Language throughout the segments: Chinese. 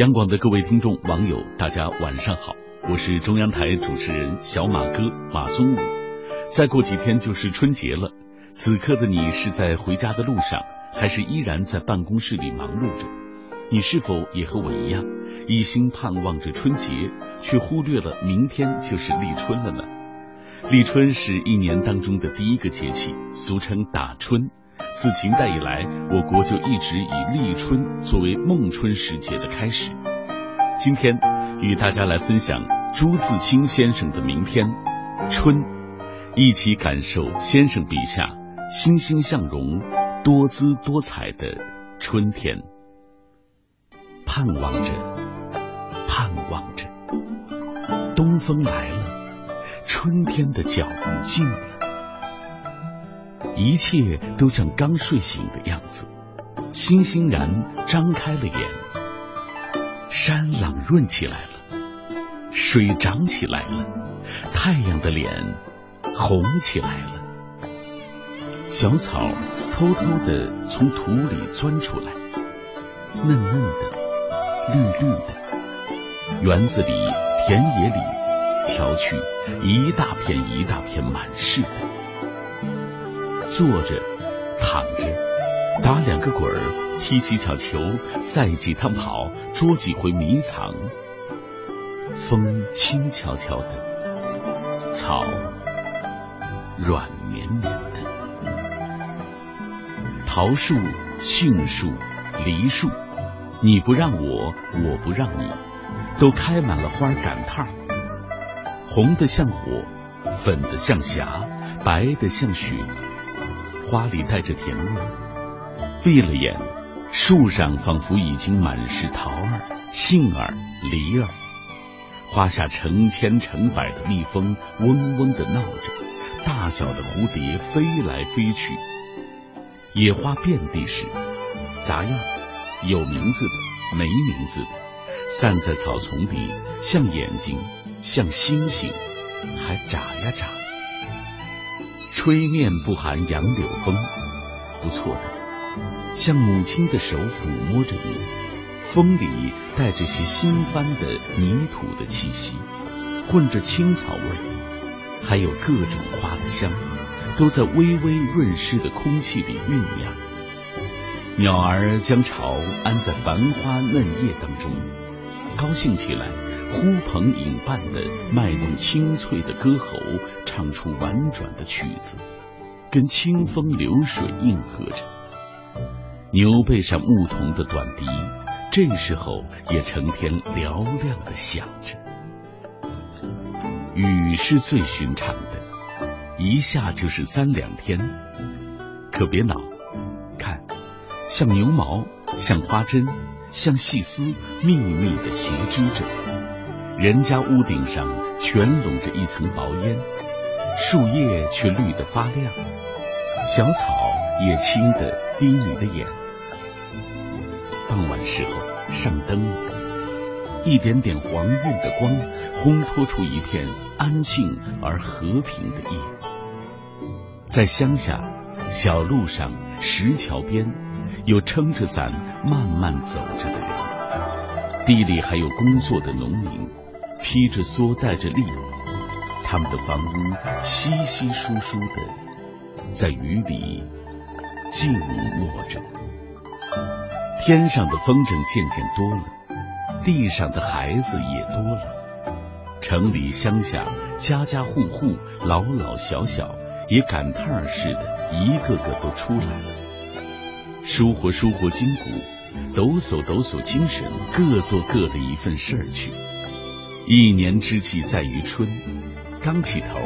央广的各位听众、网友，大家晚上好，我是中央台主持人小马哥马宗武。再过几天就是春节了，此刻的你是在回家的路上，还是依然在办公室里忙碌着？你是否也和我一样，一心盼望着春节，却忽略了明天就是立春了呢？立春是一年当中的第一个节气，俗称打春。自秦代以来，我国就一直以立春作为孟春时节的开始。今天与大家来分享朱自清先生的名篇《春》，一起感受先生笔下欣欣向荣、多姿多彩的春天。盼望着，盼望着，东风来了，春天的脚步近了。一切都像刚睡醒的样子，欣欣然张开了眼。山朗润起来了，水涨起来了，太阳的脸红起来了。小草偷偷的从土里钻出来，嫩嫩的，绿绿的。园子里、田野里，瞧去，一大片一大片满是的。坐着，躺着，打两个滚儿，踢几脚球，赛几趟跑，捉几回迷藏。风轻悄悄的，草软绵绵的。桃树、杏树、梨树，你不让我，我不让你，都开满了花赶趟，红的像火，粉的像霞，白的像雪。花里带着甜味，闭了眼，树上仿佛已经满是桃儿、杏儿、梨儿。花下成千成百的蜜蜂嗡嗡的闹着，大小的蝴蝶飞来飞去。野花遍地是，杂样，有名字的，没名字的，散在草丛里，像眼睛，像星星，还眨呀眨。吹面不寒杨柳风，不错的，像母亲的手抚摸着你，风里带着些新翻的泥土的气息，混着青草味，还有各种花的香，都在微微润湿的空气里酝酿。鸟儿将巢安在繁花嫩叶当中，高兴起来。呼朋引伴的卖弄清脆的歌喉，唱出婉转的曲子，跟清风流水应和着。牛背上牧童的短笛，这时候也成天嘹亮的响着。雨是最寻常的，一下就是三两天，可别恼，看，像牛毛，像花针，像细丝，密密的斜织着。人家屋顶上全笼着一层薄烟，树叶却绿得发亮，小草也青得逼你的眼。傍晚时候上灯了，一点点黄晕的光烘托出一片安静而和平的夜。在乡下小路上、石桥边，有撑着伞慢慢走着的人，地里还有工作的农民。披着蓑，带着笠，他们的房屋稀稀疏疏的，在雨里静默着。天上的风筝渐渐多了，地上的孩子也多了。城里乡下，家家户户，老老小小，也赶趟似的，一个个都出来了，舒活舒活筋骨，抖擞抖擞精神，各做各的一份事儿去。一年之计在于春，刚起头，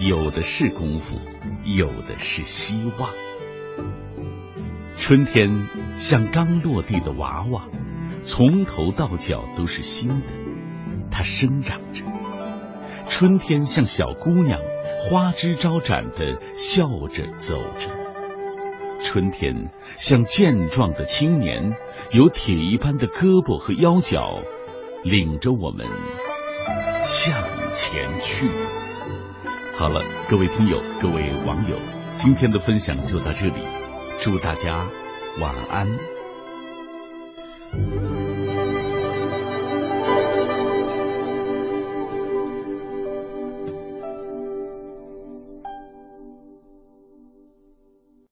有的是功夫，有的是希望。春天像刚落地的娃娃，从头到脚都是新的，它生长着。春天像小姑娘，花枝招展的笑着走着。春天像健壮的青年，有铁一般的胳膊和腰脚，领着我们。向前去。好了，各位听友，各位网友，今天的分享就到这里，祝大家晚安。